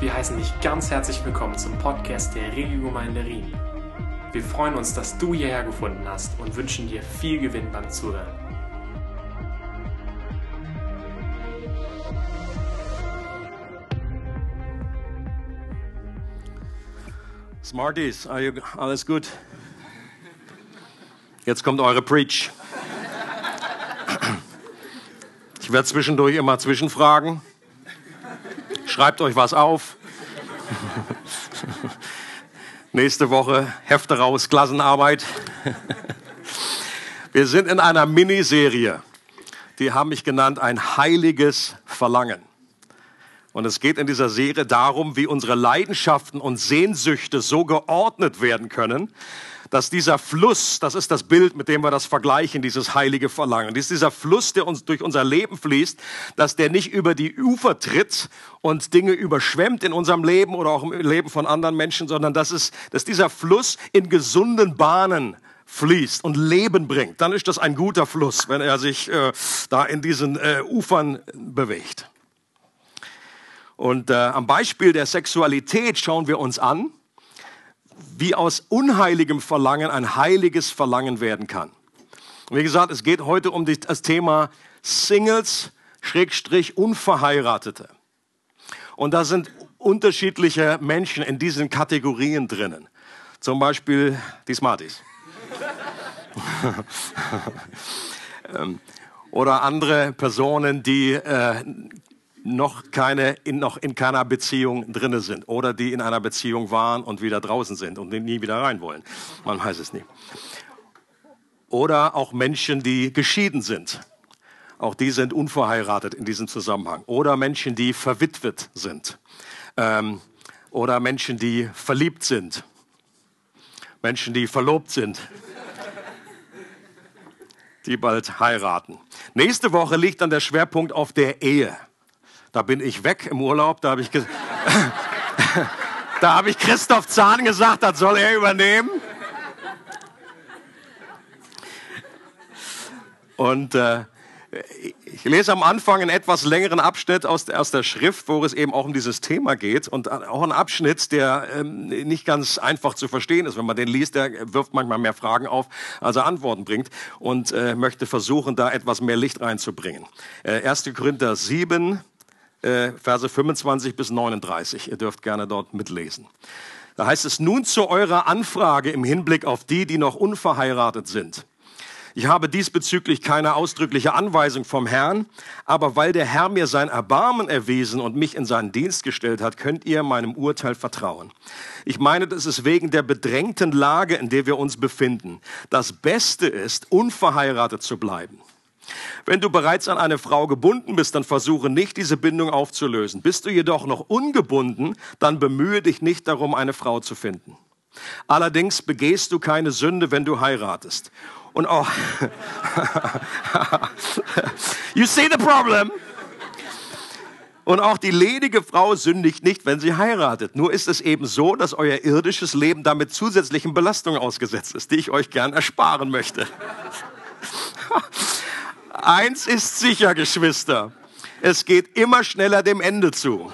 Wir heißen dich ganz herzlich willkommen zum Podcast der Regiogemeinde Rien. Wir freuen uns, dass du hierher gefunden hast und wünschen dir viel Gewinn beim Zuhören. Smarties, you, alles gut? Jetzt kommt eure Preach. Ich werde zwischendurch immer zwischenfragen. Schreibt euch was auf. Nächste Woche Hefte raus, Klassenarbeit. Wir sind in einer Miniserie. Die haben mich genannt ein heiliges Verlangen. Und es geht in dieser Serie darum, wie unsere Leidenschaften und Sehnsüchte so geordnet werden können, dass dieser Fluss, das ist das Bild, mit dem wir das vergleichen, dieses heilige Verlangen, ist dieser Fluss, der uns durch unser Leben fließt, dass der nicht über die Ufer tritt und Dinge überschwemmt in unserem Leben oder auch im Leben von anderen Menschen, sondern dass, es, dass dieser Fluss in gesunden Bahnen fließt und Leben bringt, dann ist das ein guter Fluss, wenn er sich äh, da in diesen äh, Ufern bewegt. Und äh, am Beispiel der Sexualität schauen wir uns an, wie aus unheiligem Verlangen ein heiliges Verlangen werden kann. Wie gesagt, es geht heute um das Thema Singles, Schrägstrich, Unverheiratete. Und da sind unterschiedliche Menschen in diesen Kategorien drinnen. Zum Beispiel die Smarties. Ähm, oder andere Personen, die äh, noch keine in, noch in keiner Beziehung drinne sind oder die in einer Beziehung waren und wieder draußen sind und nie wieder rein wollen. Man weiß es nie. Oder auch Menschen, die geschieden sind. Auch die sind unverheiratet in diesem Zusammenhang. Oder Menschen, die verwitwet sind. Ähm, oder Menschen, die verliebt sind. Menschen, die verlobt sind. Die bald heiraten. Nächste Woche liegt dann der Schwerpunkt auf der Ehe. Da bin ich weg im Urlaub, da habe ich, hab ich Christoph Zahn gesagt, das soll er übernehmen. Und äh, ich lese am Anfang einen etwas längeren Abschnitt aus der, aus der Schrift, wo es eben auch um dieses Thema geht. Und auch ein Abschnitt, der ähm, nicht ganz einfach zu verstehen ist. Wenn man den liest, der wirft manchmal mehr Fragen auf, als er Antworten bringt. Und äh, möchte versuchen, da etwas mehr Licht reinzubringen. Äh, 1. Korinther 7, äh, Verse 25 bis 39. Ihr dürft gerne dort mitlesen. Da heißt es nun zu eurer Anfrage im Hinblick auf die, die noch unverheiratet sind. Ich habe diesbezüglich keine ausdrückliche Anweisung vom Herrn, aber weil der Herr mir sein Erbarmen erwiesen und mich in seinen Dienst gestellt hat, könnt ihr meinem Urteil vertrauen. Ich meine, das ist wegen der bedrängten Lage, in der wir uns befinden. Das Beste ist, unverheiratet zu bleiben. Wenn du bereits an eine Frau gebunden bist, dann versuche nicht, diese Bindung aufzulösen. Bist du jedoch noch ungebunden, dann bemühe dich nicht darum, eine Frau zu finden. Allerdings begehst du keine Sünde, wenn du heiratest. Und auch, you see the problem? Und auch die ledige Frau sündigt nicht, wenn sie heiratet. Nur ist es eben so, dass euer irdisches Leben damit zusätzlichen Belastungen ausgesetzt ist, die ich euch gern ersparen möchte. Eins ist sicher, Geschwister. Es geht immer schneller dem Ende zu.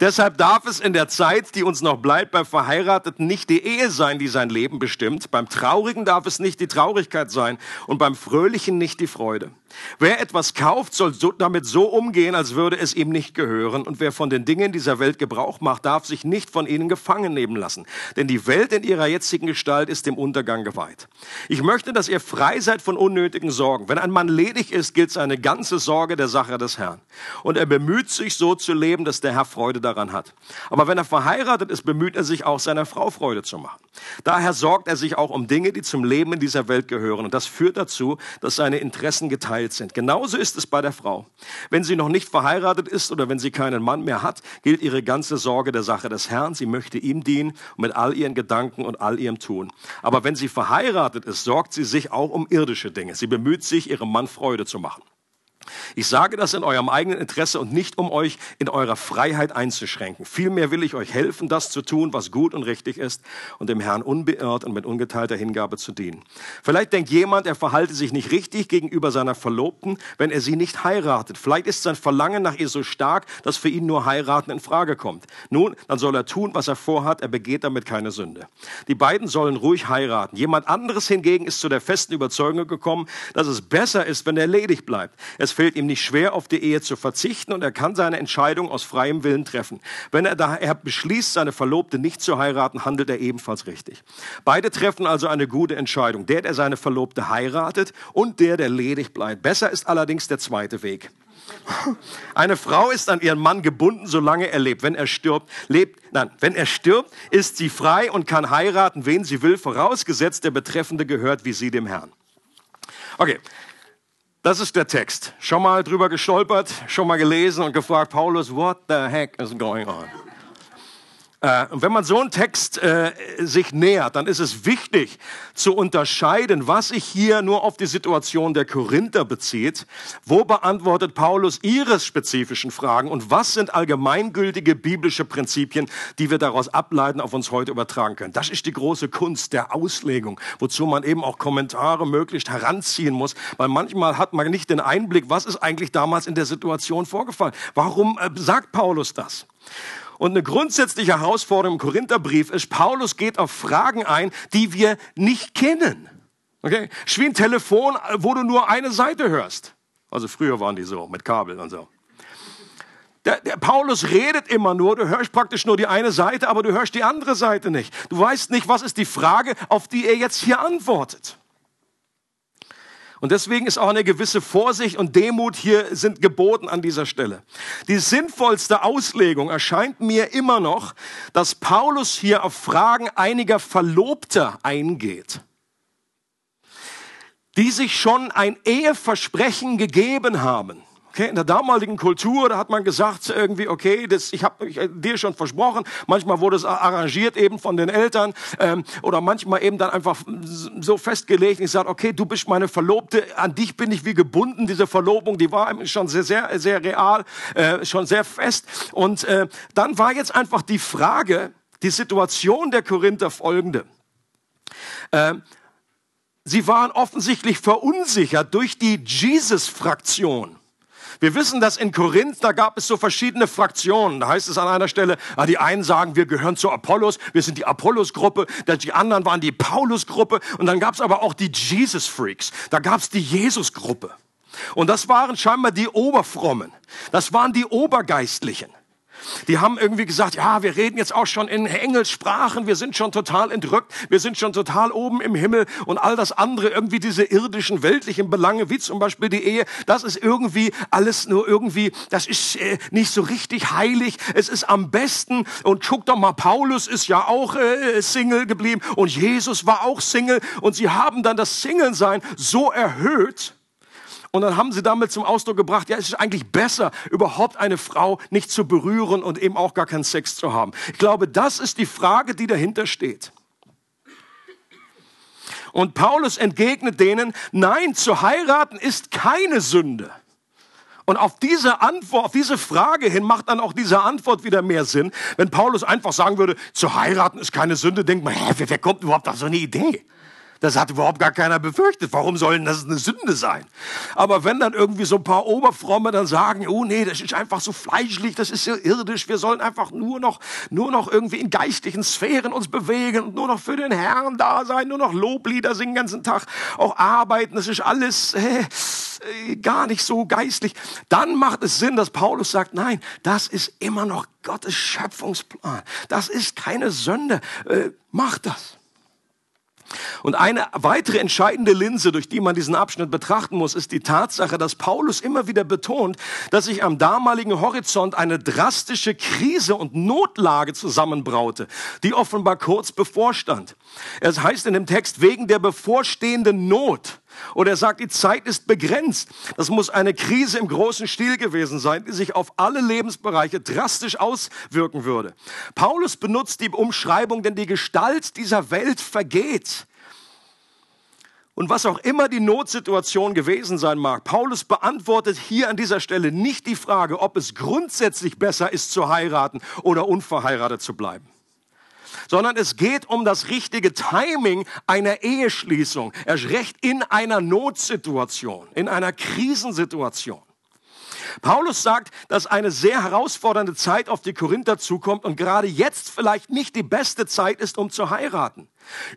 Deshalb darf es in der Zeit, die uns noch bleibt, beim Verheirateten nicht die Ehe sein, die sein Leben bestimmt. Beim Traurigen darf es nicht die Traurigkeit sein und beim Fröhlichen nicht die Freude. Wer etwas kauft, soll so, damit so umgehen, als würde es ihm nicht gehören. Und wer von den Dingen dieser Welt Gebrauch macht, darf sich nicht von ihnen gefangen nehmen lassen. Denn die Welt in ihrer jetzigen Gestalt ist dem Untergang geweiht. Ich möchte, dass ihr frei seid von unnötigen Sorgen. Wenn ein Mann ledig ist, gilt seine ganze Sorge der Sache des Herrn. Und er bemüht sich so zu leben, dass der Herr Freude daran hat. Aber wenn er verheiratet ist, bemüht er sich auch, seiner Frau Freude zu machen. Daher sorgt er sich auch um Dinge, die zum Leben in dieser Welt gehören. Und das führt dazu, dass seine Interessen geteilt sind. Genauso ist es bei der Frau. Wenn sie noch nicht verheiratet ist oder wenn sie keinen Mann mehr hat, gilt ihre ganze Sorge der Sache des Herrn. Sie möchte ihm dienen mit all ihren Gedanken und all ihrem Tun. Aber wenn sie verheiratet ist, sorgt sie sich auch um irdische Dinge. Sie bemüht sich, ihrem Mann Freude zu machen. Ich sage das in eurem eigenen Interesse und nicht, um euch in eurer Freiheit einzuschränken. Vielmehr will ich euch helfen, das zu tun, was gut und richtig ist und dem Herrn unbeirrt und mit ungeteilter Hingabe zu dienen. Vielleicht denkt jemand, er verhalte sich nicht richtig gegenüber seiner Verlobten, wenn er sie nicht heiratet. Vielleicht ist sein Verlangen nach ihr so stark, dass für ihn nur heiraten in Frage kommt. Nun, dann soll er tun, was er vorhat. Er begeht damit keine Sünde. Die beiden sollen ruhig heiraten. Jemand anderes hingegen ist zu der festen Überzeugung gekommen, dass es besser ist, wenn er ledig bleibt. Es fällt ihm nicht schwer, auf die Ehe zu verzichten und er kann seine Entscheidung aus freiem Willen treffen. Wenn er daher beschließt, seine Verlobte nicht zu heiraten, handelt er ebenfalls richtig. Beide treffen also eine gute Entscheidung. Der, der seine Verlobte heiratet und der, der ledig bleibt. Besser ist allerdings der zweite Weg. Eine Frau ist an ihren Mann gebunden, solange er lebt. Wenn er stirbt, lebt, nein, wenn er stirbt, ist sie frei und kann heiraten, wen sie will, vorausgesetzt der Betreffende gehört wie sie dem Herrn. Okay, das ist der Text. Schon mal drüber gestolpert, schon mal gelesen und gefragt, Paulus, what the heck is going on? Äh, und wenn man so einen Text äh, sich nähert, dann ist es wichtig zu unterscheiden, was sich hier nur auf die Situation der Korinther bezieht, wo beantwortet Paulus ihre spezifischen Fragen und was sind allgemeingültige biblische Prinzipien, die wir daraus ableiten, auf uns heute übertragen können. Das ist die große Kunst der Auslegung, wozu man eben auch Kommentare möglichst heranziehen muss, weil manchmal hat man nicht den Einblick, was ist eigentlich damals in der Situation vorgefallen. Warum äh, sagt Paulus das? Und eine grundsätzliche Herausforderung im Korintherbrief ist, Paulus geht auf Fragen ein, die wir nicht kennen. Okay? Ist wie ein Telefon, wo du nur eine Seite hörst. Also früher waren die so, mit Kabel und so. Der, der, Paulus redet immer nur, du hörst praktisch nur die eine Seite, aber du hörst die andere Seite nicht. Du weißt nicht, was ist die Frage, auf die er jetzt hier antwortet. Und deswegen ist auch eine gewisse Vorsicht und Demut hier sind geboten an dieser Stelle. Die sinnvollste Auslegung erscheint mir immer noch, dass Paulus hier auf Fragen einiger Verlobter eingeht, die sich schon ein Eheversprechen gegeben haben. Okay, in der damaligen Kultur, da hat man gesagt irgendwie, okay, das, ich habe dir schon versprochen. Manchmal wurde es arrangiert eben von den Eltern ähm, oder manchmal eben dann einfach so festgelegt. Ich sage, okay, du bist meine Verlobte, an dich bin ich wie gebunden. Diese Verlobung, die war schon sehr, sehr, sehr real, äh, schon sehr fest. Und äh, dann war jetzt einfach die Frage, die Situation der Korinther folgende. Äh, sie waren offensichtlich verunsichert durch die Jesus-Fraktion. Wir wissen, dass in Korinth, da gab es so verschiedene Fraktionen. Da heißt es an einer Stelle, ah, die einen sagen, wir gehören zu Apollos, wir sind die Apollos-Gruppe, die anderen waren die Paulus-Gruppe und dann gab es aber auch die Jesus-Freaks, da gab es die Jesus-Gruppe. Und das waren scheinbar die Oberfrommen, das waren die Obergeistlichen. Die haben irgendwie gesagt, ja, wir reden jetzt auch schon in Engelssprachen, wir sind schon total entrückt, wir sind schon total oben im Himmel und all das andere, irgendwie diese irdischen, weltlichen Belange, wie zum Beispiel die Ehe, das ist irgendwie alles nur irgendwie, das ist äh, nicht so richtig heilig. Es ist am besten und guck doch mal, Paulus ist ja auch äh, Single geblieben und Jesus war auch Single und sie haben dann das Single-Sein so erhöht, und dann haben sie damit zum Ausdruck gebracht, ja, es ist eigentlich besser, überhaupt eine Frau nicht zu berühren und eben auch gar keinen Sex zu haben. Ich glaube, das ist die Frage, die dahinter steht. Und Paulus entgegnet denen, nein, zu heiraten ist keine Sünde. Und auf diese Antwort, auf diese Frage hin macht dann auch diese Antwort wieder mehr Sinn. Wenn Paulus einfach sagen würde, zu heiraten ist keine Sünde, denkt man, hä, wer, wer kommt überhaupt auf so eine Idee? Das hat überhaupt gar keiner befürchtet. Warum soll denn das eine Sünde sein? Aber wenn dann irgendwie so ein paar Oberfromme dann sagen, oh nee, das ist einfach so fleischlich, das ist so irdisch, wir sollen einfach nur noch, nur noch irgendwie in geistlichen Sphären uns bewegen und nur noch für den Herrn da sein, nur noch Loblieder singen den ganzen Tag, auch arbeiten, das ist alles äh, gar nicht so geistlich. Dann macht es Sinn, dass Paulus sagt, nein, das ist immer noch Gottes Schöpfungsplan. Das ist keine Sünde. Äh, macht das. Und eine weitere entscheidende Linse, durch die man diesen Abschnitt betrachten muss, ist die Tatsache, dass Paulus immer wieder betont, dass sich am damaligen Horizont eine drastische Krise und Notlage zusammenbraute, die offenbar kurz bevorstand. Es heißt in dem Text, wegen der bevorstehenden Not. Oder er sagt, die Zeit ist begrenzt. Das muss eine Krise im großen Stil gewesen sein, die sich auf alle Lebensbereiche drastisch auswirken würde. Paulus benutzt die Umschreibung, denn die Gestalt dieser Welt vergeht. Und was auch immer die Notsituation gewesen sein mag, Paulus beantwortet hier an dieser Stelle nicht die Frage, ob es grundsätzlich besser ist zu heiraten oder unverheiratet zu bleiben sondern es geht um das richtige Timing einer Eheschließung, erst recht in einer Notsituation, in einer Krisensituation. Paulus sagt, dass eine sehr herausfordernde Zeit auf die Korinther zukommt und gerade jetzt vielleicht nicht die beste Zeit ist, um zu heiraten.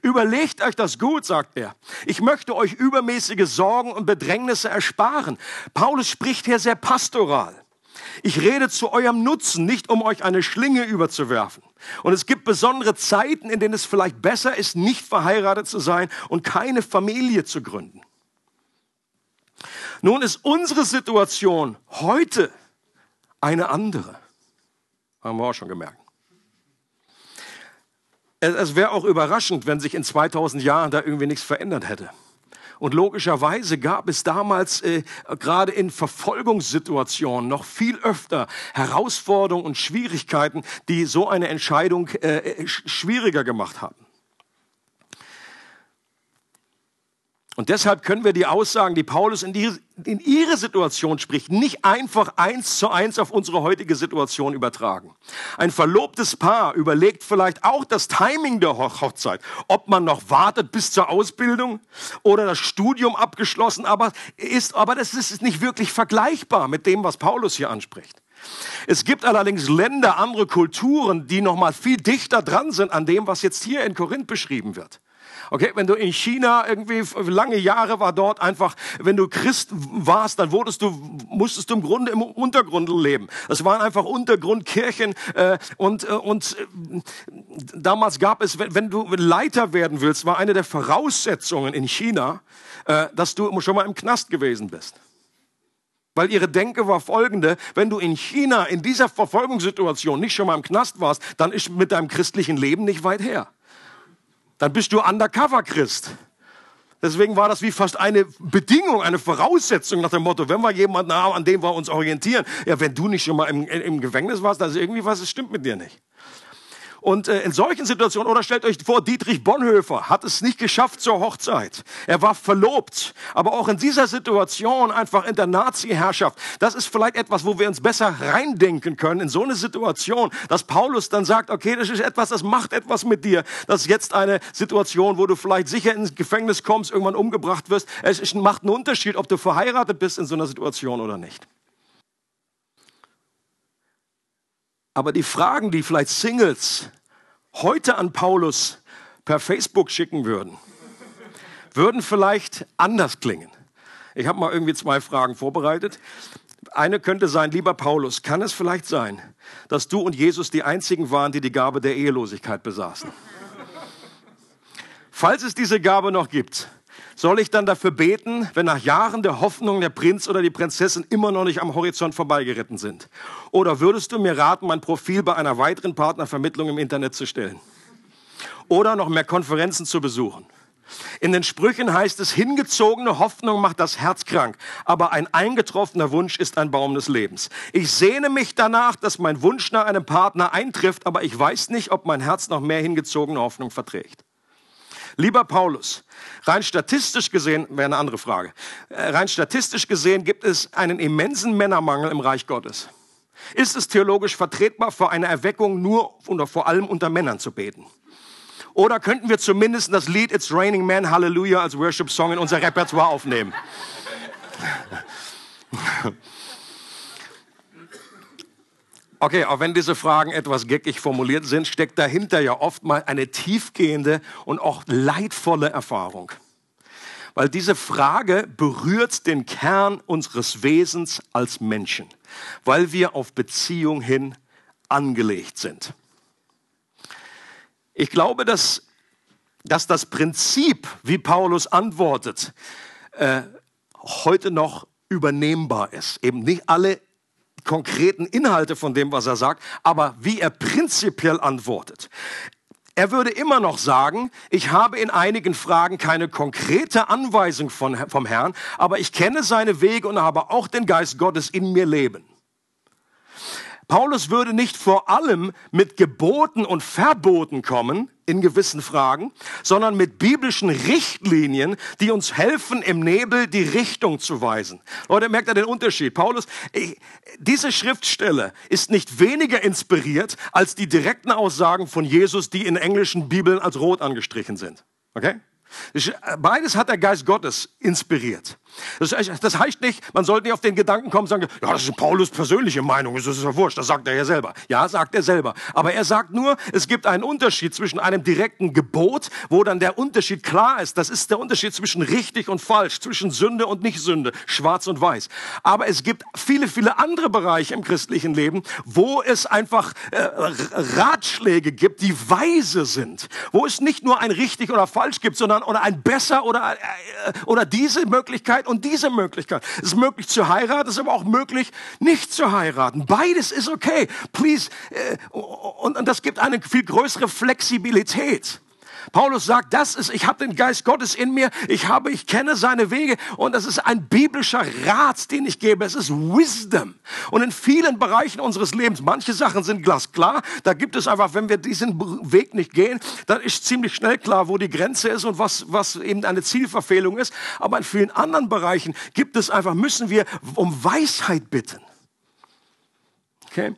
Überlegt euch das gut, sagt er. Ich möchte euch übermäßige Sorgen und Bedrängnisse ersparen. Paulus spricht hier sehr pastoral. Ich rede zu eurem Nutzen, nicht um euch eine Schlinge überzuwerfen. Und es gibt besondere Zeiten, in denen es vielleicht besser ist, nicht verheiratet zu sein und keine Familie zu gründen. Nun ist unsere Situation heute eine andere. Haben wir auch schon gemerkt. Es wäre auch überraschend, wenn sich in 2000 Jahren da irgendwie nichts verändert hätte. Und logischerweise gab es damals äh, gerade in Verfolgungssituationen noch viel öfter Herausforderungen und Schwierigkeiten, die so eine Entscheidung äh, äh schwieriger gemacht haben. Und deshalb können wir die Aussagen, die Paulus in, die, in ihre Situation spricht, nicht einfach eins zu eins auf unsere heutige Situation übertragen. Ein verlobtes Paar überlegt vielleicht auch das Timing der Hochzeit, ob man noch wartet bis zur Ausbildung oder das Studium abgeschlossen, aber ist, aber das ist nicht wirklich vergleichbar mit dem, was Paulus hier anspricht. Es gibt allerdings Länder, andere Kulturen, die noch mal viel dichter dran sind an dem, was jetzt hier in Korinth beschrieben wird. Okay, wenn du in China irgendwie lange Jahre war dort einfach, wenn du Christ warst, dann wurdest du, musstest du im Grunde im Untergrund leben. Das waren einfach Untergrundkirchen äh, und äh, und äh, damals gab es, wenn, wenn du Leiter werden willst, war eine der Voraussetzungen in China, äh, dass du schon mal im Knast gewesen bist. Weil ihre Denke war folgende, wenn du in China in dieser Verfolgungssituation nicht schon mal im Knast warst, dann ist mit deinem christlichen Leben nicht weit her dann bist du Undercover-Christ. Deswegen war das wie fast eine Bedingung, eine Voraussetzung nach dem Motto, wenn wir jemanden haben, an dem wir uns orientieren. Ja, wenn du nicht schon mal im, im Gefängnis warst, dann ist irgendwie was, es stimmt mit dir nicht. Und äh, in solchen Situationen, oder stellt euch vor, Dietrich Bonhoeffer hat es nicht geschafft zur Hochzeit. Er war verlobt. Aber auch in dieser Situation, einfach in der Nazi-Herrschaft, das ist vielleicht etwas, wo wir uns besser reindenken können, in so eine Situation, dass Paulus dann sagt, okay, das ist etwas, das macht etwas mit dir. Das ist jetzt eine Situation, wo du vielleicht sicher ins Gefängnis kommst, irgendwann umgebracht wirst. Es macht einen Unterschied, ob du verheiratet bist in so einer Situation oder nicht. Aber die Fragen, die vielleicht Singles heute an Paulus per Facebook schicken würden, würden vielleicht anders klingen. Ich habe mal irgendwie zwei Fragen vorbereitet. Eine könnte sein, lieber Paulus, kann es vielleicht sein, dass du und Jesus die einzigen waren, die die Gabe der Ehelosigkeit besaßen? Falls es diese Gabe noch gibt, soll ich dann dafür beten, wenn nach Jahren der Hoffnung der Prinz oder die Prinzessin immer noch nicht am Horizont vorbeigeritten sind? Oder würdest du mir raten, mein Profil bei einer weiteren Partnervermittlung im Internet zu stellen? Oder noch mehr Konferenzen zu besuchen? In den Sprüchen heißt es, hingezogene Hoffnung macht das Herz krank, aber ein eingetroffener Wunsch ist ein Baum des Lebens. Ich sehne mich danach, dass mein Wunsch nach einem Partner eintrifft, aber ich weiß nicht, ob mein Herz noch mehr hingezogene Hoffnung verträgt. Lieber Paulus, rein statistisch gesehen, wäre eine andere Frage, äh, rein statistisch gesehen gibt es einen immensen Männermangel im Reich Gottes. Ist es theologisch vertretbar, für eine Erweckung nur oder vor allem unter Männern zu beten? Oder könnten wir zumindest das Lied It's Raining Men Hallelujah als Worship-Song in unser Repertoire aufnehmen? Okay, auch wenn diese Fragen etwas geckig formuliert sind, steckt dahinter ja oft mal eine tiefgehende und auch leidvolle Erfahrung. Weil diese Frage berührt den Kern unseres Wesens als Menschen, weil wir auf Beziehung hin angelegt sind. Ich glaube, dass, dass das Prinzip, wie Paulus antwortet, äh, heute noch übernehmbar ist. Eben nicht alle konkreten Inhalte von dem, was er sagt, aber wie er prinzipiell antwortet. Er würde immer noch sagen, ich habe in einigen Fragen keine konkrete Anweisung von, vom Herrn, aber ich kenne seine Wege und habe auch den Geist Gottes in mir leben. Paulus würde nicht vor allem mit Geboten und Verboten kommen in gewissen Fragen, sondern mit biblischen Richtlinien, die uns helfen, im Nebel die Richtung zu weisen. Leute, merkt ihr den Unterschied? Paulus, diese Schriftstelle ist nicht weniger inspiriert als die direkten Aussagen von Jesus, die in englischen Bibeln als rot angestrichen sind. Okay? Beides hat der Geist Gottes inspiriert. Das, das, heißt nicht, man sollte nicht auf den Gedanken kommen und sagen, ja, das ist Paulus persönliche Meinung, das ist ja wurscht, das sagt er ja selber. Ja, sagt er selber. Aber er sagt nur, es gibt einen Unterschied zwischen einem direkten Gebot, wo dann der Unterschied klar ist. Das ist der Unterschied zwischen richtig und falsch, zwischen Sünde und Nicht-Sünde, schwarz und weiß. Aber es gibt viele, viele andere Bereiche im christlichen Leben, wo es einfach äh, Ratschläge gibt, die weise sind. Wo es nicht nur ein richtig oder falsch gibt, sondern oder ein besser oder, äh, oder diese Möglichkeit Möglichkeit und diese Möglichkeit. Es ist möglich zu heiraten, es ist aber auch möglich, nicht zu heiraten. Beides ist okay. Please. Äh, und, und das gibt eine viel größere Flexibilität. Paulus sagt, das ist, ich habe den Geist Gottes in mir, ich habe, ich kenne seine Wege und das ist ein biblischer Rat, den ich gebe. Es ist Wisdom. Und in vielen Bereichen unseres Lebens, manche Sachen sind glasklar, da gibt es einfach, wenn wir diesen Weg nicht gehen, dann ist ziemlich schnell klar, wo die Grenze ist und was, was eben eine Zielverfehlung ist. Aber in vielen anderen Bereichen gibt es einfach, müssen wir um Weisheit bitten. Okay?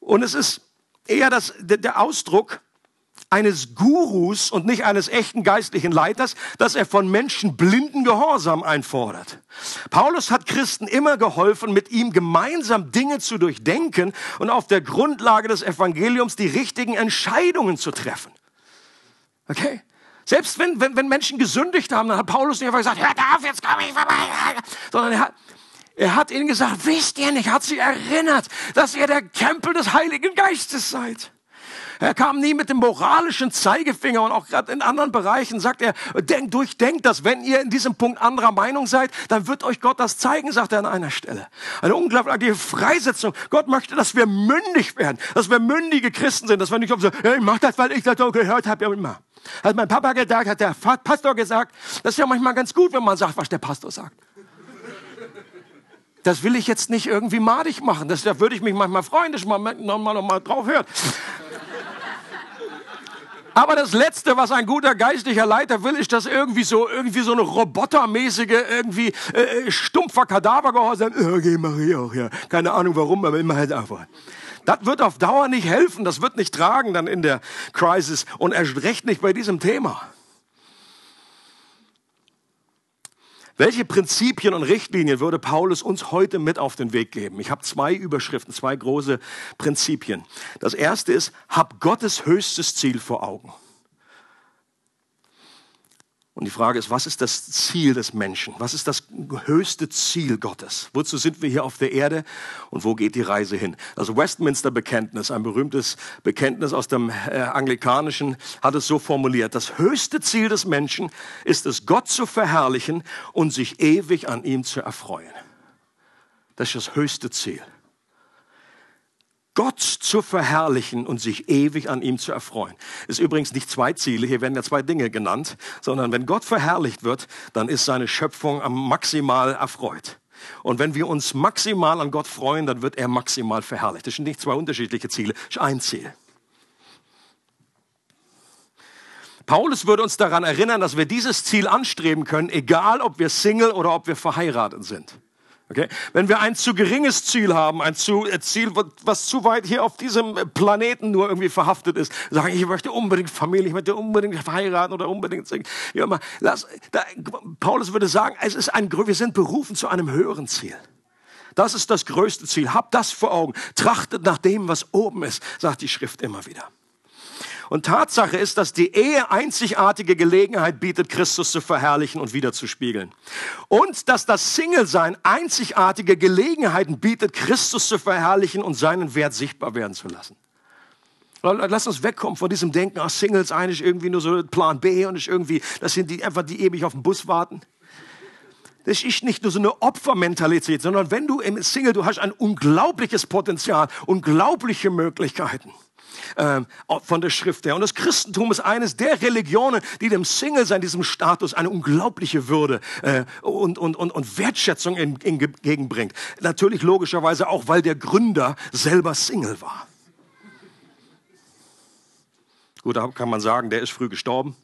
Und es ist eher das, der, Ausdruck, eines Gurus und nicht eines echten geistlichen Leiters, dass er von Menschen blinden Gehorsam einfordert. Paulus hat Christen immer geholfen, mit ihm gemeinsam Dinge zu durchdenken und auf der Grundlage des Evangeliums die richtigen Entscheidungen zu treffen. Okay? Selbst wenn, wenn, wenn Menschen gesündigt haben, dann hat Paulus nicht einfach gesagt, hör auf, jetzt komme ich vorbei. Sondern er hat, er hat ihnen gesagt, wisst ihr nicht, hat sie erinnert, dass ihr der Tempel des Heiligen Geistes seid. Er kam nie mit dem moralischen Zeigefinger und auch gerade in anderen Bereichen sagt er, denkt, durchdenkt das. Wenn ihr in diesem Punkt anderer Meinung seid, dann wird euch Gott das zeigen, sagt er an einer Stelle. Eine unglaubliche Freisetzung. Gott möchte, dass wir mündig werden, dass wir mündige Christen sind, dass wir nicht so, ja, ich mach das, weil ich das so gehört habe, ja immer. Hat mein Papa gesagt, hat der Pastor gesagt, das ist ja manchmal ganz gut, wenn man sagt, was der Pastor sagt. Das will ich jetzt nicht irgendwie madig machen. Das, da würde ich mich manchmal freuen, dass man nochmal noch mal drauf hört. Aber das Letzte, was ein guter geistlicher Leiter will, ist, dass irgendwie so, irgendwie so eine robotermäßige, irgendwie äh, stumpfer Kadavergehorsam, okay, mach ich auch, ja. Keine Ahnung warum, aber immer halt einfach. Das wird auf Dauer nicht helfen, das wird nicht tragen dann in der Crisis und erst recht nicht bei diesem Thema. Welche Prinzipien und Richtlinien würde Paulus uns heute mit auf den Weg geben? Ich habe zwei Überschriften, zwei große Prinzipien. Das erste ist, hab Gottes höchstes Ziel vor Augen. Und die Frage ist, was ist das Ziel des Menschen? Was ist das höchste Ziel Gottes? Wozu sind wir hier auf der Erde und wo geht die Reise hin? Das Westminster Bekenntnis, ein berühmtes Bekenntnis aus dem äh, Anglikanischen, hat es so formuliert. Das höchste Ziel des Menschen ist es, Gott zu verherrlichen und sich ewig an ihm zu erfreuen. Das ist das höchste Ziel. Gott zu verherrlichen und sich ewig an ihm zu erfreuen. Ist übrigens nicht zwei Ziele, hier werden ja zwei Dinge genannt, sondern wenn Gott verherrlicht wird, dann ist seine Schöpfung maximal erfreut. Und wenn wir uns maximal an Gott freuen, dann wird er maximal verherrlicht. Das sind nicht zwei unterschiedliche Ziele, das ist ein Ziel. Paulus würde uns daran erinnern, dass wir dieses Ziel anstreben können, egal ob wir Single oder ob wir verheiratet sind. Okay? Wenn wir ein zu geringes Ziel haben, ein zu, ein Ziel, was zu weit hier auf diesem Planeten nur irgendwie verhaftet ist, sagen, ich möchte unbedingt Familie, ich möchte unbedingt verheiraten oder unbedingt, ja, mal, lass, da, Paulus würde sagen, es ist ein, wir sind berufen zu einem höheren Ziel. Das ist das größte Ziel. Habt das vor Augen. Trachtet nach dem, was oben ist, sagt die Schrift immer wieder. Und Tatsache ist, dass die Ehe einzigartige Gelegenheit bietet, Christus zu verherrlichen und wiederzuspiegeln. Und dass das Single-Sein einzigartige Gelegenheiten bietet, Christus zu verherrlichen und seinen Wert sichtbar werden zu lassen. Lass uns wegkommen von diesem Denken, ach, Singles eigentlich irgendwie nur so Plan B und ist irgendwie, das sind die einfach, die ewig auf den Bus warten. Das ist nicht nur so eine Opfermentalität, sondern wenn du im Single, du hast ein unglaubliches Potenzial, unglaubliche Möglichkeiten. Äh, von der Schrift her. Und das Christentum ist eines der Religionen, die dem Single-Sein, diesem Status, eine unglaubliche Würde äh, und, und, und, und Wertschätzung entgegenbringt. Natürlich logischerweise auch, weil der Gründer selber Single war. Gut, da kann man sagen, der ist früh gestorben.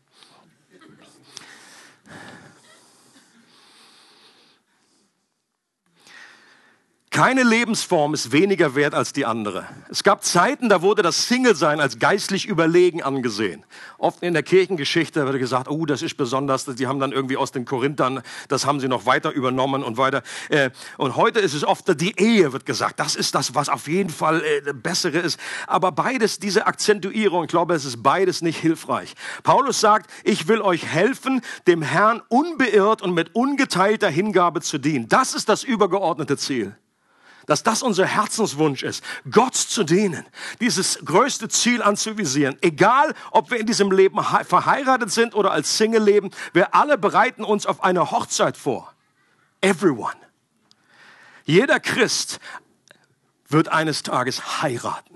Keine Lebensform ist weniger wert als die andere. Es gab Zeiten, da wurde das Single-Sein als geistlich überlegen angesehen. Oft in der Kirchengeschichte wurde gesagt, oh, das ist besonders, die haben dann irgendwie aus den Korinthern, das haben sie noch weiter übernommen und weiter. Äh, und heute ist es oft die Ehe, wird gesagt. Das ist das, was auf jeden Fall äh, bessere ist. Aber beides, diese Akzentuierung, ich glaube, es ist beides nicht hilfreich. Paulus sagt, ich will euch helfen, dem Herrn unbeirrt und mit ungeteilter Hingabe zu dienen. Das ist das übergeordnete Ziel dass das unser Herzenswunsch ist, Gott zu dienen, dieses größte Ziel anzuvisieren. Egal, ob wir in diesem Leben verheiratet sind oder als Single leben, wir alle bereiten uns auf eine Hochzeit vor. Everyone. Jeder Christ wird eines Tages heiraten.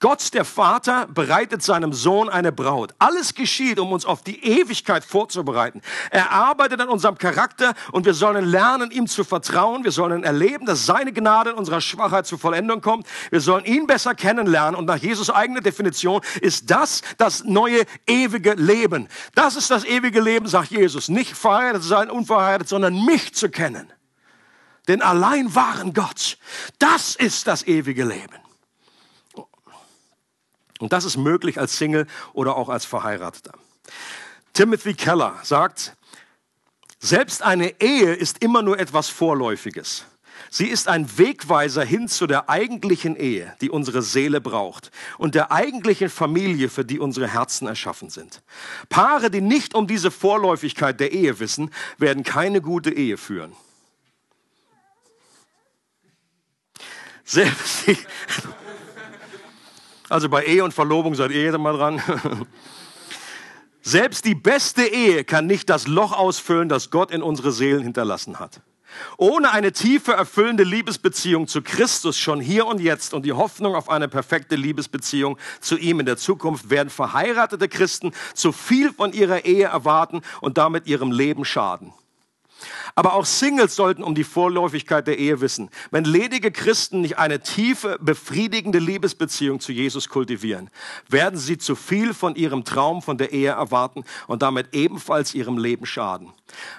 Gott, der Vater, bereitet seinem Sohn eine Braut. Alles geschieht, um uns auf die Ewigkeit vorzubereiten. Er arbeitet an unserem Charakter und wir sollen lernen, ihm zu vertrauen. Wir sollen erleben, dass seine Gnade in unserer Schwachheit zur Vollendung kommt. Wir sollen ihn besser kennenlernen und nach Jesus eigener Definition ist das das neue ewige Leben. Das ist das ewige Leben, sagt Jesus. Nicht verheiratet sein, unverheiratet, sondern mich zu kennen. Den allein wahren Gott. Das ist das ewige Leben. Und das ist möglich als Single oder auch als Verheirateter. Timothy Keller sagt, selbst eine Ehe ist immer nur etwas Vorläufiges. Sie ist ein Wegweiser hin zu der eigentlichen Ehe, die unsere Seele braucht und der eigentlichen Familie, für die unsere Herzen erschaffen sind. Paare, die nicht um diese Vorläufigkeit der Ehe wissen, werden keine gute Ehe führen. Selbst die, also bei Ehe und Verlobung seid ihr mal dran. Selbst die beste Ehe kann nicht das Loch ausfüllen, das Gott in unsere Seelen hinterlassen hat. Ohne eine tiefe, erfüllende Liebesbeziehung zu Christus schon hier und jetzt und die Hoffnung auf eine perfekte Liebesbeziehung zu ihm in der Zukunft werden verheiratete Christen zu viel von ihrer Ehe erwarten und damit ihrem Leben schaden. Aber auch Singles sollten um die Vorläufigkeit der Ehe wissen. Wenn ledige Christen nicht eine tiefe, befriedigende Liebesbeziehung zu Jesus kultivieren, werden sie zu viel von ihrem Traum von der Ehe erwarten und damit ebenfalls ihrem Leben schaden.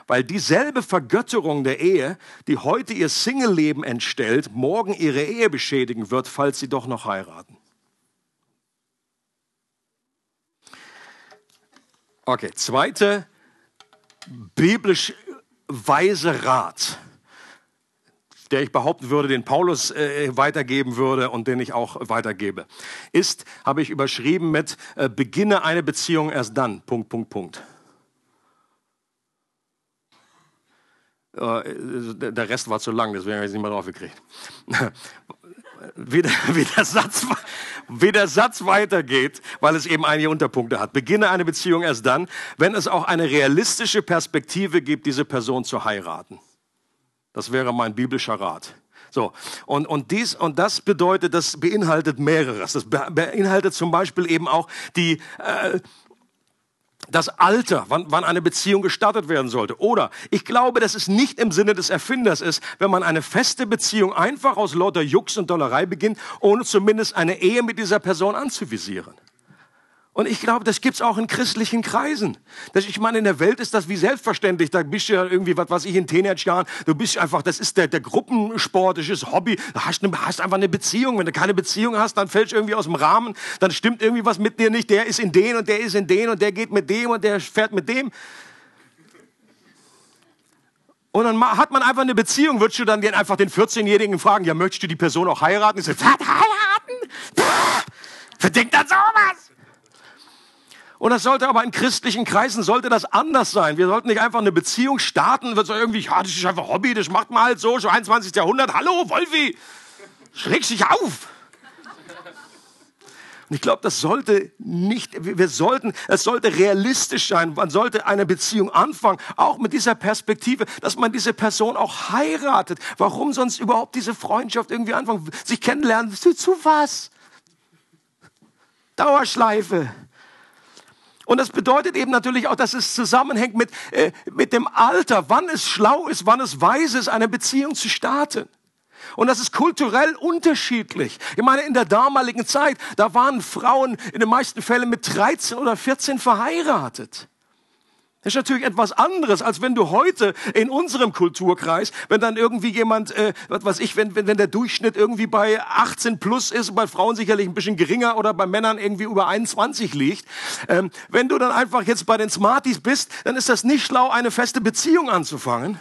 Weil dieselbe Vergötterung der Ehe, die heute ihr Single-Leben entstellt, morgen ihre Ehe beschädigen wird, falls sie doch noch heiraten. Okay, zweite biblisch weise Rat, der ich behaupten würde, den Paulus äh, weitergeben würde und den ich auch weitergebe, ist, habe ich überschrieben mit, äh, beginne eine Beziehung erst dann, Punkt, Punkt, Punkt. Äh, der Rest war zu lang, deswegen habe ich es nicht mehr drauf gekriegt. Wie der, wie, der Satz, wie der Satz weitergeht, weil es eben einige Unterpunkte hat. Beginne eine Beziehung erst dann, wenn es auch eine realistische Perspektive gibt, diese Person zu heiraten. Das wäre mein biblischer Rat. So, und, und dies und das bedeutet, das beinhaltet mehreres. Das beinhaltet zum Beispiel eben auch die, äh, das Alter, wann, wann eine Beziehung gestartet werden sollte. Oder ich glaube, dass es nicht im Sinne des Erfinders ist, wenn man eine feste Beziehung einfach aus lauter Jux und Dollerei beginnt, ohne zumindest eine Ehe mit dieser Person anzuvisieren. Und ich glaube, das gibt's auch in christlichen Kreisen. Das, ich meine, in der Welt ist das wie selbstverständlich. Da bist du ja irgendwie, was weiß ich, in Teenage-Jahren, du bist einfach, das ist der, der Gruppensport, das ist Hobby. Du hast, eine, hast einfach eine Beziehung. Wenn du keine Beziehung hast, dann fällst du irgendwie aus dem Rahmen. Dann stimmt irgendwie was mit dir nicht. Der ist in den und der ist in den und der geht mit dem und der fährt mit dem. Und dann hat man einfach eine Beziehung, würdest du dann den, einfach den 14-Jährigen fragen, ja, möchtest du die Person auch heiraten? Ich so, was, heiraten? Pff, wer an sowas? Und das sollte aber in christlichen Kreisen sollte das anders sein. Wir sollten nicht einfach eine Beziehung starten, wird so irgendwie, ja, das ist einfach Hobby, das macht man halt so, schon 21. Jahrhundert. Hallo, Wolfi, schräg sich auf. Und ich glaube, das sollte nicht, wir sollten, es sollte realistisch sein. Man sollte eine Beziehung anfangen, auch mit dieser Perspektive, dass man diese Person auch heiratet. Warum sonst überhaupt diese Freundschaft irgendwie anfangen? Sich kennenlernen, zu, zu was? Dauerschleife. Und das bedeutet eben natürlich auch, dass es zusammenhängt mit, äh, mit dem Alter, wann es schlau ist, wann es weise ist, eine Beziehung zu starten. Und das ist kulturell unterschiedlich. Ich meine, in der damaligen Zeit, da waren Frauen in den meisten Fällen mit 13 oder 14 verheiratet. Das ist natürlich etwas anderes, als wenn du heute in unserem Kulturkreis, wenn dann irgendwie jemand, äh, was weiß ich, wenn, wenn, wenn der Durchschnitt irgendwie bei 18 plus ist, bei Frauen sicherlich ein bisschen geringer oder bei Männern irgendwie über 21 liegt, ähm, wenn du dann einfach jetzt bei den Smarties bist, dann ist das nicht schlau, eine feste Beziehung anzufangen.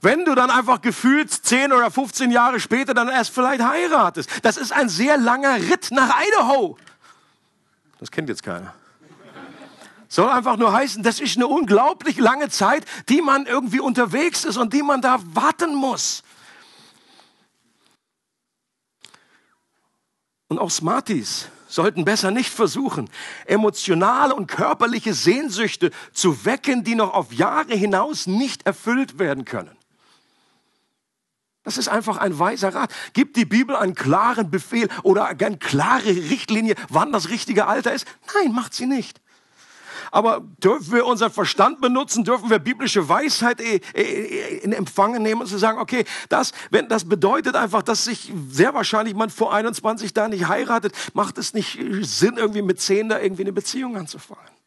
Wenn du dann einfach gefühlt 10 oder 15 Jahre später dann erst vielleicht heiratest. Das ist ein sehr langer Ritt nach Idaho. Das kennt jetzt keiner. Soll einfach nur heißen, das ist eine unglaublich lange Zeit, die man irgendwie unterwegs ist und die man da warten muss. Und auch Smarties sollten besser nicht versuchen, emotionale und körperliche Sehnsüchte zu wecken, die noch auf Jahre hinaus nicht erfüllt werden können. Das ist einfach ein weiser Rat. Gibt die Bibel einen klaren Befehl oder eine klare Richtlinie, wann das richtige Alter ist? Nein, macht sie nicht. Aber dürfen wir unseren Verstand benutzen? Dürfen wir biblische Weisheit äh, äh, in Empfang nehmen und zu sagen, okay, das, wenn, das bedeutet einfach, dass sich sehr wahrscheinlich man vor 21 da nicht heiratet, macht es nicht Sinn, irgendwie mit 10 da irgendwie eine Beziehung anzufangen.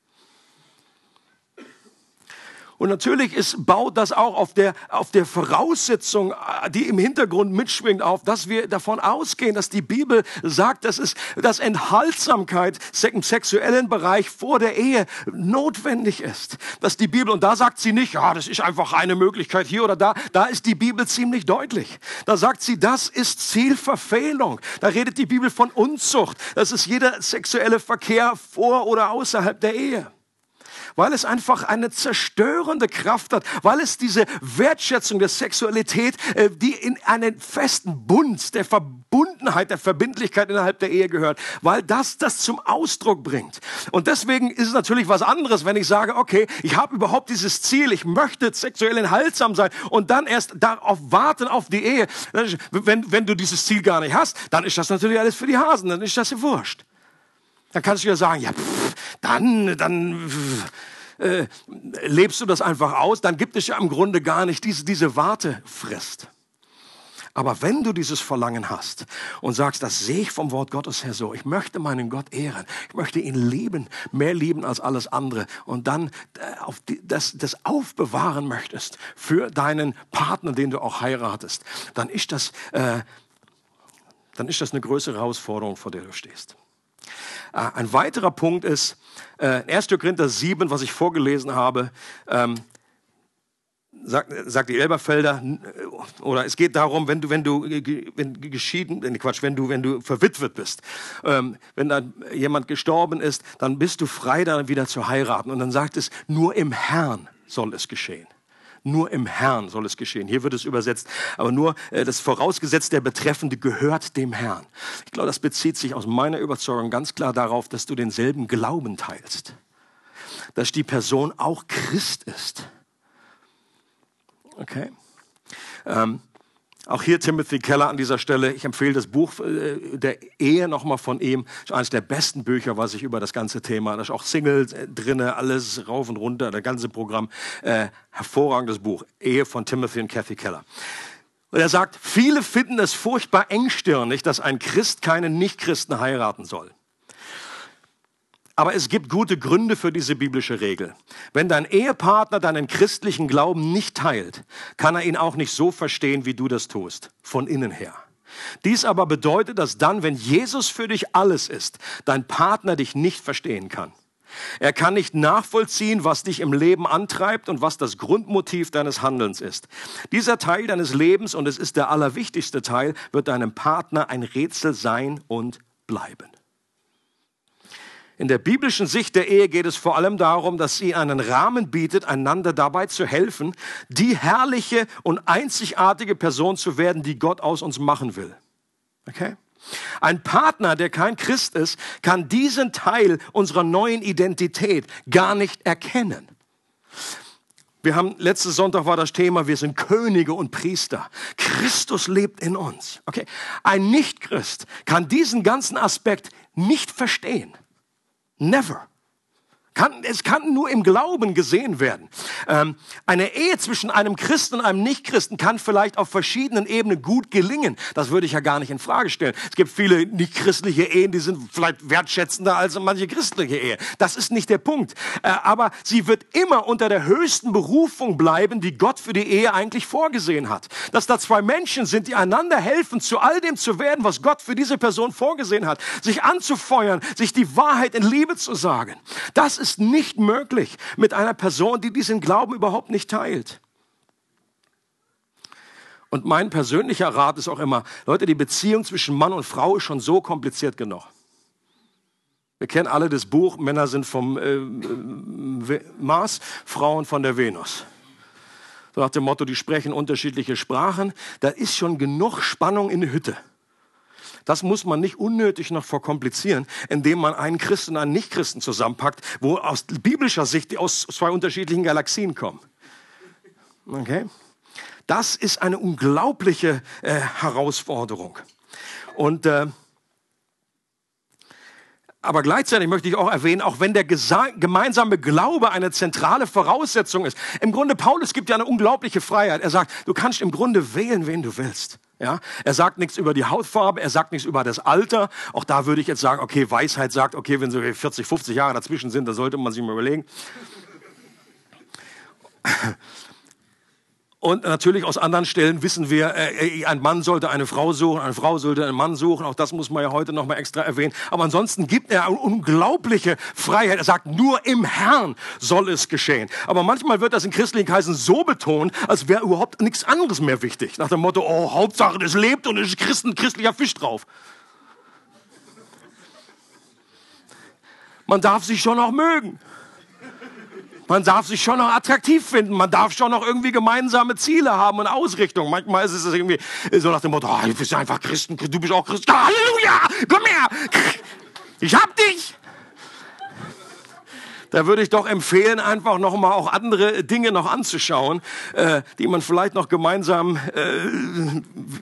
Und natürlich ist, baut das auch auf der, auf der Voraussetzung, die im Hintergrund mitschwingt, auf, dass wir davon ausgehen, dass die Bibel sagt, dass es, dass Enthaltsamkeit im sexuellen Bereich vor der Ehe notwendig ist. Dass die Bibel, und da sagt sie nicht, ja, das ist einfach eine Möglichkeit hier oder da, da ist die Bibel ziemlich deutlich. Da sagt sie, das ist Zielverfehlung. Da redet die Bibel von Unzucht. Das ist jeder sexuelle Verkehr vor oder außerhalb der Ehe weil es einfach eine zerstörende Kraft hat, weil es diese Wertschätzung der Sexualität, äh, die in einen festen Bund der Verbundenheit, der Verbindlichkeit innerhalb der Ehe gehört, weil das das zum Ausdruck bringt. Und deswegen ist es natürlich was anderes, wenn ich sage, okay, ich habe überhaupt dieses Ziel, ich möchte sexuell enthaltsam sein und dann erst darauf warten auf die Ehe. Wenn, wenn du dieses Ziel gar nicht hast, dann ist das natürlich alles für die Hasen, dann ist das ja wurscht. Dann kannst du ja sagen, ja, pff, dann, dann äh, lebst du das einfach aus, dann gibt es ja im Grunde gar nicht diese, diese Wartefrist. Aber wenn du dieses Verlangen hast und sagst, das sehe ich vom Wort Gottes her so, ich möchte meinen Gott ehren, ich möchte ihn lieben, mehr lieben als alles andere und dann äh, auf die, das, das aufbewahren möchtest für deinen Partner, den du auch heiratest, dann ist das, äh, dann ist das eine größere Herausforderung, vor der du stehst. Äh, ein weiterer Punkt ist, äh, 1. Korinther 7, was ich vorgelesen habe, ähm, sagt, sagt die Elberfelder, äh, oder es geht darum, wenn du, wenn du wenn geschieden, äh, Quatsch, wenn du, wenn du verwitwet bist, ähm, wenn da jemand gestorben ist, dann bist du frei, dann wieder zu heiraten. Und dann sagt es, nur im Herrn soll es geschehen. Nur im Herrn soll es geschehen. Hier wird es übersetzt, aber nur äh, das vorausgesetzt, der Betreffende gehört dem Herrn. Ich glaube, das bezieht sich aus meiner Überzeugung ganz klar darauf, dass du denselben Glauben teilst. Dass die Person auch Christ ist. Okay? Ähm, auch hier Timothy Keller an dieser Stelle. Ich empfehle das Buch äh, der Ehe nochmal von ihm. Das ist eines der besten Bücher, was ich über das ganze Thema. Da ist auch Single äh, drinne, alles rauf und runter, das ganze Programm. Äh, hervorragendes Buch. Ehe von Timothy und Kathy Keller. Und er sagt, viele finden es furchtbar engstirnig, dass ein Christ keinen Nichtchristen heiraten soll. Aber es gibt gute Gründe für diese biblische Regel. Wenn dein Ehepartner deinen christlichen Glauben nicht teilt, kann er ihn auch nicht so verstehen, wie du das tust, von innen her. Dies aber bedeutet, dass dann, wenn Jesus für dich alles ist, dein Partner dich nicht verstehen kann. Er kann nicht nachvollziehen, was dich im Leben antreibt und was das Grundmotiv deines Handelns ist. Dieser Teil deines Lebens, und es ist der allerwichtigste Teil, wird deinem Partner ein Rätsel sein und bleiben. In der biblischen Sicht der Ehe geht es vor allem darum, dass sie einen Rahmen bietet, einander dabei zu helfen, die herrliche und einzigartige Person zu werden, die Gott aus uns machen will. Okay? Ein Partner, der kein Christ ist, kann diesen Teil unserer neuen Identität gar nicht erkennen. Wir haben, letzten Sonntag war das Thema, wir sind Könige und Priester. Christus lebt in uns. Okay. Ein Nichtchrist kann diesen ganzen Aspekt nicht verstehen. Never. Kann, es kann nur im Glauben gesehen werden. Ähm, eine Ehe zwischen einem Christen und einem Nichtchristen kann vielleicht auf verschiedenen Ebenen gut gelingen. Das würde ich ja gar nicht in Frage stellen. Es gibt viele nichtchristliche Ehen, die sind vielleicht wertschätzender als manche christliche Ehe. Das ist nicht der Punkt. Äh, aber sie wird immer unter der höchsten Berufung bleiben, die Gott für die Ehe eigentlich vorgesehen hat. Dass da zwei Menschen sind, die einander helfen, zu all dem zu werden, was Gott für diese Person vorgesehen hat. Sich anzufeuern, sich die Wahrheit in Liebe zu sagen. Das ist nicht möglich mit einer Person, die diesen Glauben überhaupt nicht teilt. Und mein persönlicher Rat ist auch immer, Leute, die Beziehung zwischen Mann und Frau ist schon so kompliziert genug. Wir kennen alle das Buch, Männer sind vom äh, äh Mars, Frauen von der Venus. So nach dem Motto, die sprechen unterschiedliche Sprachen. Da ist schon genug Spannung in der Hütte. Das muss man nicht unnötig noch verkomplizieren, indem man einen Christen und einen Nichtchristen zusammenpackt, wo aus biblischer Sicht die aus zwei unterschiedlichen Galaxien kommen. Okay? Das ist eine unglaubliche äh, Herausforderung. Und äh, aber gleichzeitig möchte ich auch erwähnen, auch wenn der gemeinsame Glaube eine zentrale Voraussetzung ist. Im Grunde, Paulus gibt ja eine unglaubliche Freiheit. Er sagt, du kannst im Grunde wählen, wen du willst. Ja, er sagt nichts über die Hautfarbe, er sagt nichts über das Alter. Auch da würde ich jetzt sagen, okay, Weisheit sagt, okay, wenn so 40, 50 Jahre dazwischen sind, da sollte man sich mal überlegen. Und natürlich aus anderen Stellen wissen wir, äh, äh, ein Mann sollte eine Frau suchen, eine Frau sollte einen Mann suchen. Auch das muss man ja heute noch mal extra erwähnen. Aber ansonsten gibt er eine unglaubliche Freiheit. Er sagt, nur im Herrn soll es geschehen. Aber manchmal wird das in christlichen Kreisen so betont, als wäre überhaupt nichts anderes mehr wichtig. Nach dem Motto, oh, Hauptsache es lebt und es ist Christen, christlicher Fisch drauf. Man darf sich schon auch mögen. Man darf sich schon noch attraktiv finden. Man darf schon noch irgendwie gemeinsame Ziele haben und Ausrichtungen. Manchmal ist es irgendwie so nach dem Motto, oh, du bist einfach Christen, du bist auch Christ. Halleluja, komm her. Ich hab dich. Da würde ich doch empfehlen, einfach noch mal auch andere Dinge noch anzuschauen, äh, die man vielleicht noch gemeinsam, äh,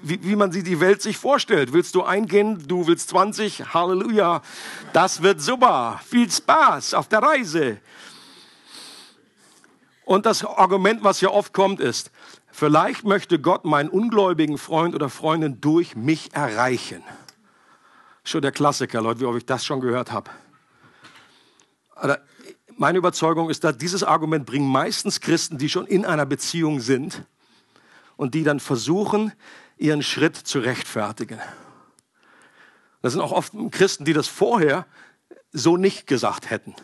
wie, wie man sie die Welt sich vorstellt. Willst du eingehen? Du willst 20? Halleluja. Das wird super. Viel Spaß auf der Reise. Und das Argument, was hier oft kommt, ist, vielleicht möchte Gott meinen ungläubigen Freund oder Freundin durch mich erreichen. Schon der Klassiker, Leute, wie oft ich das schon gehört habe. Meine Überzeugung ist, dass dieses Argument bringen meistens Christen, die schon in einer Beziehung sind und die dann versuchen, ihren Schritt zu rechtfertigen. Das sind auch oft Christen, die das vorher so nicht gesagt hätten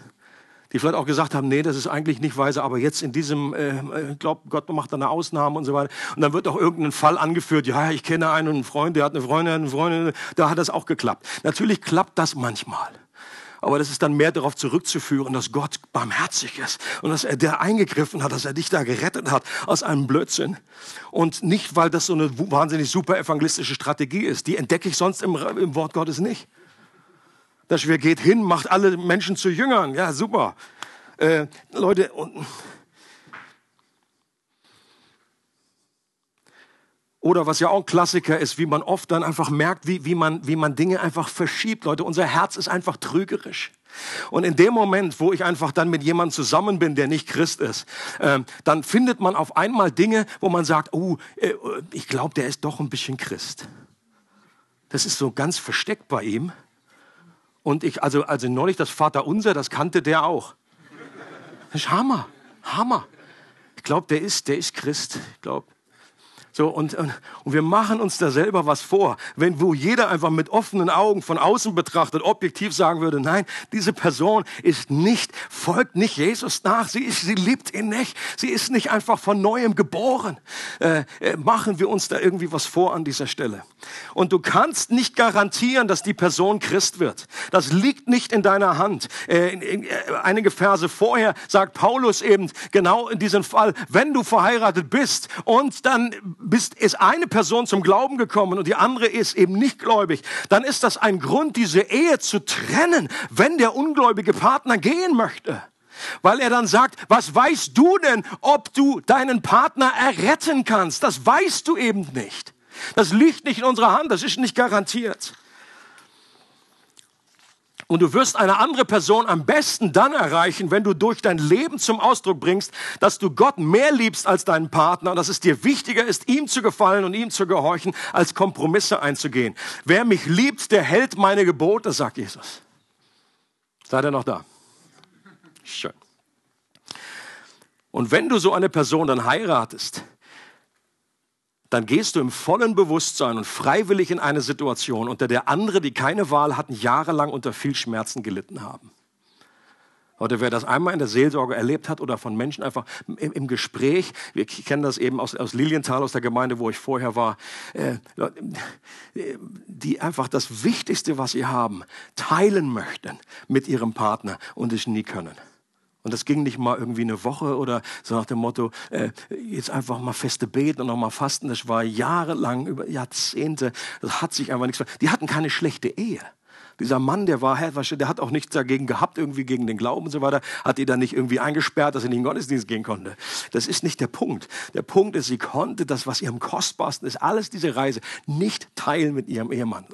die vielleicht auch gesagt haben, nee, das ist eigentlich nicht weise, aber jetzt in diesem, äh, äh glaubt Gott macht da eine Ausnahme und so weiter. Und dann wird auch irgendein Fall angeführt, ja, ich kenne einen Freund, der hat eine Freundin, eine Freundin, da hat das auch geklappt. Natürlich klappt das manchmal. Aber das ist dann mehr darauf zurückzuführen, dass Gott barmherzig ist und dass er der eingegriffen hat, dass er dich da gerettet hat aus einem Blödsinn. Und nicht, weil das so eine wahnsinnig super evangelistische Strategie ist. Die entdecke ich sonst im, im Wort Gottes nicht. Das wir geht hin, macht alle Menschen zu Jüngern. Ja, super. Äh, Leute, und, Oder was ja auch ein Klassiker ist, wie man oft dann einfach merkt, wie, wie, man, wie man Dinge einfach verschiebt. Leute, unser Herz ist einfach trügerisch. Und in dem Moment, wo ich einfach dann mit jemandem zusammen bin, der nicht Christ ist, äh, dann findet man auf einmal Dinge, wo man sagt, oh, äh, ich glaube, der ist doch ein bisschen Christ. Das ist so ganz versteckt bei ihm. Und ich, also, also neulich das Vaterunser, das kannte der auch. Das ist Hammer, Hammer. Ich glaube, der ist, der ist Christ. Ich glaube, so, und, und wir machen uns da selber was vor. Wenn wo jeder einfach mit offenen Augen von außen betrachtet, objektiv sagen würde, nein, diese Person ist nicht, folgt nicht Jesus nach. Sie, ist, sie liebt ihn nicht. Sie ist nicht einfach von neuem geboren. Äh, äh, machen wir uns da irgendwie was vor an dieser Stelle. Und du kannst nicht garantieren, dass die Person Christ wird. Das liegt nicht in deiner Hand. Äh, äh, einige Verse vorher sagt Paulus eben genau in diesem Fall, wenn du verheiratet bist und dann bist, ist eine Person zum Glauben gekommen und die andere ist eben nicht gläubig, dann ist das ein Grund, diese Ehe zu trennen, wenn der ungläubige Partner gehen möchte. Weil er dann sagt, was weißt du denn, ob du deinen Partner erretten kannst? Das weißt du eben nicht. Das liegt nicht in unserer Hand, das ist nicht garantiert. Und du wirst eine andere Person am besten dann erreichen, wenn du durch dein Leben zum Ausdruck bringst, dass du Gott mehr liebst als deinen Partner und dass es dir wichtiger ist, ihm zu gefallen und ihm zu gehorchen, als Kompromisse einzugehen. Wer mich liebt, der hält meine Gebote, sagt Jesus. Seid ihr noch da? Schön. Und wenn du so eine Person dann heiratest, dann gehst du im vollen Bewusstsein und freiwillig in eine Situation, unter der andere, die keine Wahl hatten, jahrelang unter viel Schmerzen gelitten haben. Oder wer das einmal in der Seelsorge erlebt hat oder von Menschen einfach im, im Gespräch, wir kennen das eben aus, aus, Lilienthal, aus der Gemeinde, wo ich vorher war, äh, die einfach das Wichtigste, was sie haben, teilen möchten mit ihrem Partner und es nie können. Und das ging nicht mal irgendwie eine Woche oder so nach dem Motto, äh, jetzt einfach mal feste beten und nochmal fasten. Das war jahrelang, über Jahrzehnte. Das hat sich einfach nichts. Die hatten keine schlechte Ehe. Dieser Mann, der war, der hat auch nichts dagegen gehabt, irgendwie gegen den Glauben und so weiter, hat die dann nicht irgendwie eingesperrt, dass er nicht in den Gottesdienst gehen konnte. Das ist nicht der Punkt. Der Punkt ist, sie konnte das, was ihrem kostbarsten ist, alles diese Reise, nicht teilen mit ihrem Ehemann.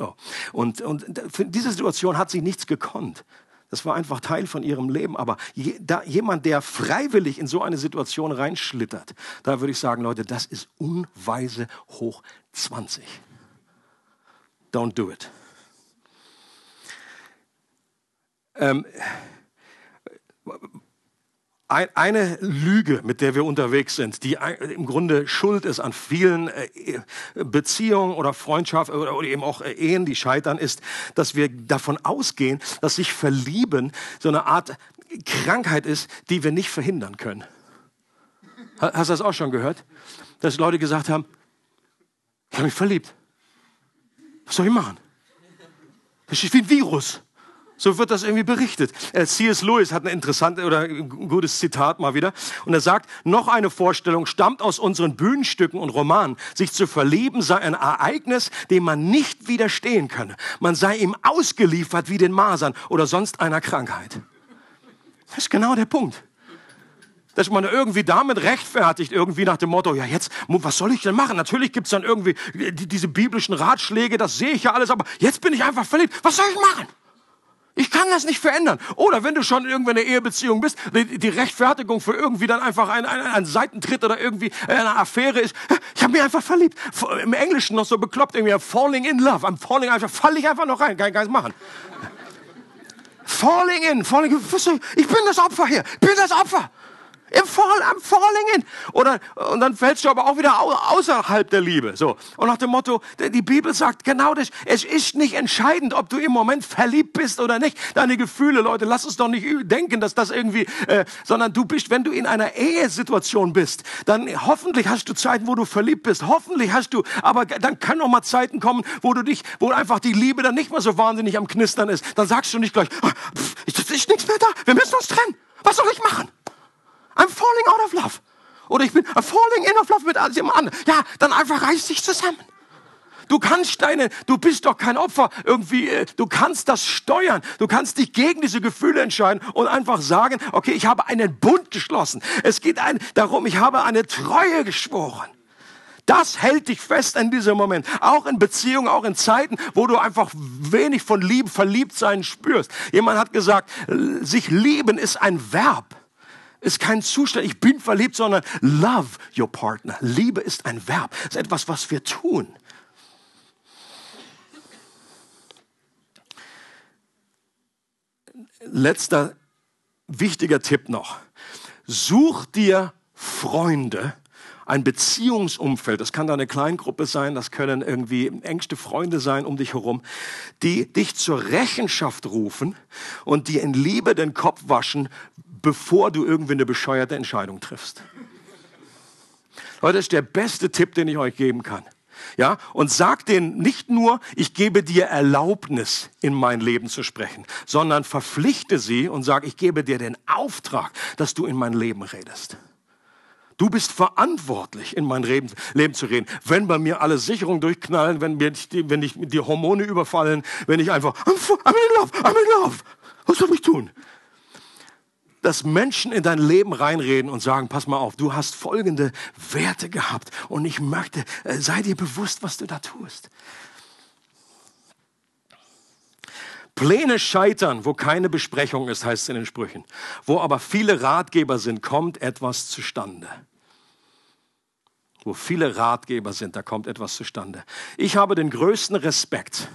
Und, und für diese Situation hat sie nichts gekonnt. Das war einfach Teil von ihrem Leben. Aber je, da, jemand, der freiwillig in so eine Situation reinschlittert, da würde ich sagen, Leute, das ist unweise hoch 20. Don't do it. Ähm, eine Lüge, mit der wir unterwegs sind, die im Grunde schuld ist an vielen äh, Beziehungen oder Freundschaften oder eben auch äh, Ehen, die scheitern, ist, dass wir davon ausgehen, dass sich Verlieben so eine Art Krankheit ist, die wir nicht verhindern können. Hast du das auch schon gehört? Dass Leute gesagt haben, ich habe mich verliebt. Was soll ich machen? Das ist wie ein Virus. So wird das irgendwie berichtet. Äh, C.S. Lewis hat ein interessantes oder ein gutes Zitat mal wieder. Und er sagt, noch eine Vorstellung stammt aus unseren Bühnenstücken und Romanen. Sich zu verlieben sei ein Ereignis, dem man nicht widerstehen könne. Man sei ihm ausgeliefert wie den Masern oder sonst einer Krankheit. Das ist genau der Punkt dass man irgendwie damit rechtfertigt, irgendwie nach dem Motto, ja jetzt, was soll ich denn machen? Natürlich gibt's dann irgendwie diese biblischen Ratschläge, das sehe ich ja alles, aber jetzt bin ich einfach verliebt. Was soll ich machen? Ich kann das nicht verändern. Oder wenn du schon in einer Ehebeziehung bist, die, Rechtfertigung für irgendwie dann einfach ein, ein, ein Seitentritt oder irgendwie eine Affäre ist, ich habe mich einfach verliebt. Im Englischen noch so bekloppt, irgendwie falling in love. I'm falling einfach, fall ich einfach noch rein, kann ich gar nichts machen. falling in, falling in, ich bin das Opfer hier, bin das Opfer. Im Fall, am Falling in. Oder, und dann fällst du aber auch wieder außerhalb der Liebe. So. Und nach dem Motto, die Bibel sagt genau das. Es ist nicht entscheidend, ob du im Moment verliebt bist oder nicht. Deine Gefühle, Leute, lass uns doch nicht denken, dass das irgendwie, äh, sondern du bist, wenn du in einer Ehesituation bist, dann hoffentlich hast du Zeiten, wo du verliebt bist. Hoffentlich hast du, aber dann können auch mal Zeiten kommen, wo du dich, wo einfach die Liebe dann nicht mehr so wahnsinnig am Knistern ist. Dann sagst du nicht gleich, ah, pff, ist nichts mehr da, wir müssen uns trennen. Was soll ich machen? I'm falling out of love. Oder ich bin falling in of love mit jemand anderem. Ja, dann einfach reiß dich zusammen. Du kannst deine, du bist doch kein Opfer irgendwie, äh, du kannst das steuern. Du kannst dich gegen diese Gefühle entscheiden und einfach sagen, okay, ich habe einen Bund geschlossen. Es geht ein, darum, ich habe eine Treue geschworen. Das hält dich fest in diesem Moment. Auch in Beziehungen, auch in Zeiten, wo du einfach wenig von Liebe, verliebt sein spürst. Jemand hat gesagt, sich lieben ist ein Verb ist kein Zustand, ich bin verliebt, sondern love your partner. Liebe ist ein Verb, ist etwas, was wir tun. Letzter wichtiger Tipp noch. Such dir Freunde, ein Beziehungsumfeld, das kann deine Kleingruppe sein, das können irgendwie engste Freunde sein um dich herum, die dich zur Rechenschaft rufen und dir in Liebe den Kopf waschen, bevor du irgendwie eine bescheuerte Entscheidung triffst. Leute, das ist der beste Tipp, den ich euch geben kann. Ja, und sag denen nicht nur, ich gebe dir Erlaubnis, in mein Leben zu sprechen, sondern verpflichte sie und sag, ich gebe dir den Auftrag, dass du in mein Leben redest. Du bist verantwortlich, in mein Leben, Leben, zu reden. Wenn bei mir alle Sicherungen durchknallen, wenn, mir die, wenn ich die Hormone überfallen, wenn ich einfach, I'm, in love, I'm in love. Was soll ich tun? Dass Menschen in dein Leben reinreden und sagen, pass mal auf, du hast folgende Werte gehabt und ich möchte, äh, sei dir bewusst, was du da tust. Pläne scheitern, wo keine Besprechung ist, heißt es in den Sprüchen. Wo aber viele Ratgeber sind, kommt etwas zustande. Wo viele Ratgeber sind, da kommt etwas zustande. Ich habe den größten Respekt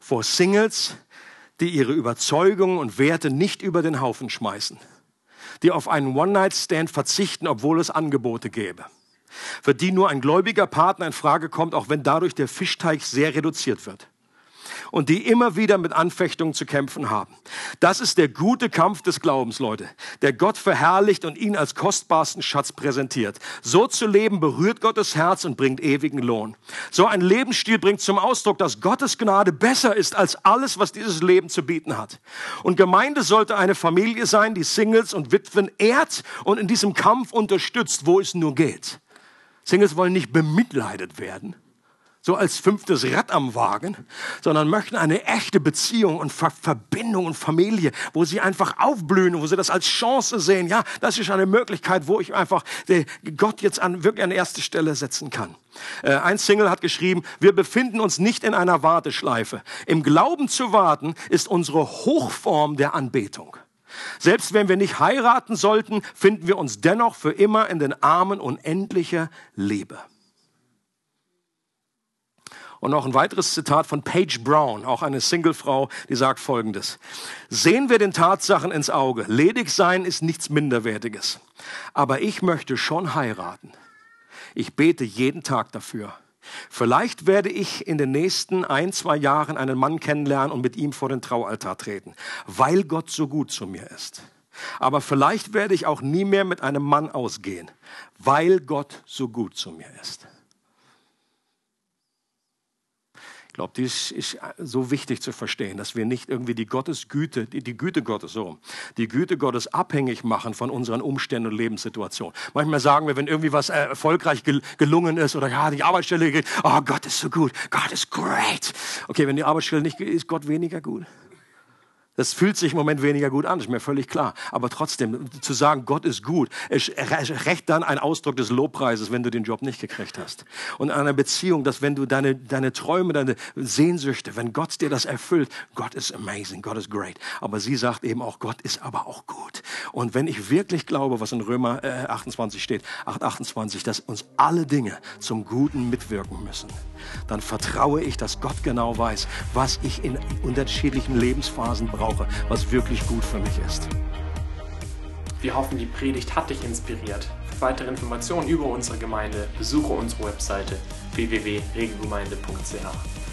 vor Singles, die ihre Überzeugungen und Werte nicht über den Haufen schmeißen, die auf einen One-Night-Stand verzichten, obwohl es Angebote gäbe, für die nur ein gläubiger Partner in Frage kommt, auch wenn dadurch der Fischteig sehr reduziert wird und die immer wieder mit Anfechtungen zu kämpfen haben. Das ist der gute Kampf des Glaubens, Leute, der Gott verherrlicht und ihn als kostbarsten Schatz präsentiert. So zu leben berührt Gottes Herz und bringt ewigen Lohn. So ein Lebensstil bringt zum Ausdruck, dass Gottes Gnade besser ist als alles, was dieses Leben zu bieten hat. Und Gemeinde sollte eine Familie sein, die Singles und Witwen ehrt und in diesem Kampf unterstützt, wo es nur geht. Singles wollen nicht bemitleidet werden, so als fünftes Rad am Wagen, sondern möchten eine echte Beziehung und Ver Verbindung und Familie, wo sie einfach aufblühen, wo sie das als Chance sehen. Ja, das ist eine Möglichkeit, wo ich einfach Gott jetzt an, wirklich an erste Stelle setzen kann. Äh, ein Single hat geschrieben, wir befinden uns nicht in einer Warteschleife. Im Glauben zu warten ist unsere Hochform der Anbetung. Selbst wenn wir nicht heiraten sollten, finden wir uns dennoch für immer in den Armen unendlicher Liebe. Und noch ein weiteres Zitat von Paige Brown, auch eine Singlefrau, die sagt Folgendes. Sehen wir den Tatsachen ins Auge. Ledig sein ist nichts Minderwertiges. Aber ich möchte schon heiraten. Ich bete jeden Tag dafür. Vielleicht werde ich in den nächsten ein, zwei Jahren einen Mann kennenlernen und mit ihm vor den Traualtar treten, weil Gott so gut zu mir ist. Aber vielleicht werde ich auch nie mehr mit einem Mann ausgehen, weil Gott so gut zu mir ist. Ich glaube, dies ist so wichtig zu verstehen, dass wir nicht irgendwie die Gottesgüte, die, die Güte Gottes, so, die Güte Gottes abhängig machen von unseren Umständen und Lebenssituationen. Manchmal sagen wir, wenn irgendwie was äh, erfolgreich gelungen ist oder ja, die Arbeitsstelle geht, oh, Gott ist so gut, Gott ist great. Okay, wenn die Arbeitsstelle nicht geht, ist Gott weniger gut. Das fühlt sich im Moment weniger gut an, ist mir völlig klar. Aber trotzdem, zu sagen, Gott ist gut, ist recht dann ein Ausdruck des Lobpreises, wenn du den Job nicht gekriegt hast. Und an einer Beziehung, dass wenn du deine, deine Träume, deine Sehnsüchte, wenn Gott dir das erfüllt, Gott ist amazing, Gott ist great. Aber sie sagt eben auch, Gott ist aber auch gut. Und wenn ich wirklich glaube, was in Römer äh, 28 steht, 8, 28, dass uns alle Dinge zum Guten mitwirken müssen, dann vertraue ich, dass Gott genau weiß, was ich in unterschiedlichen Lebensphasen brauche brauche, was wirklich gut für mich ist. Wir hoffen, die Predigt hat dich inspiriert. Für weitere Informationen über unsere Gemeinde besuche unsere Webseite www.regelgemeinde.ch.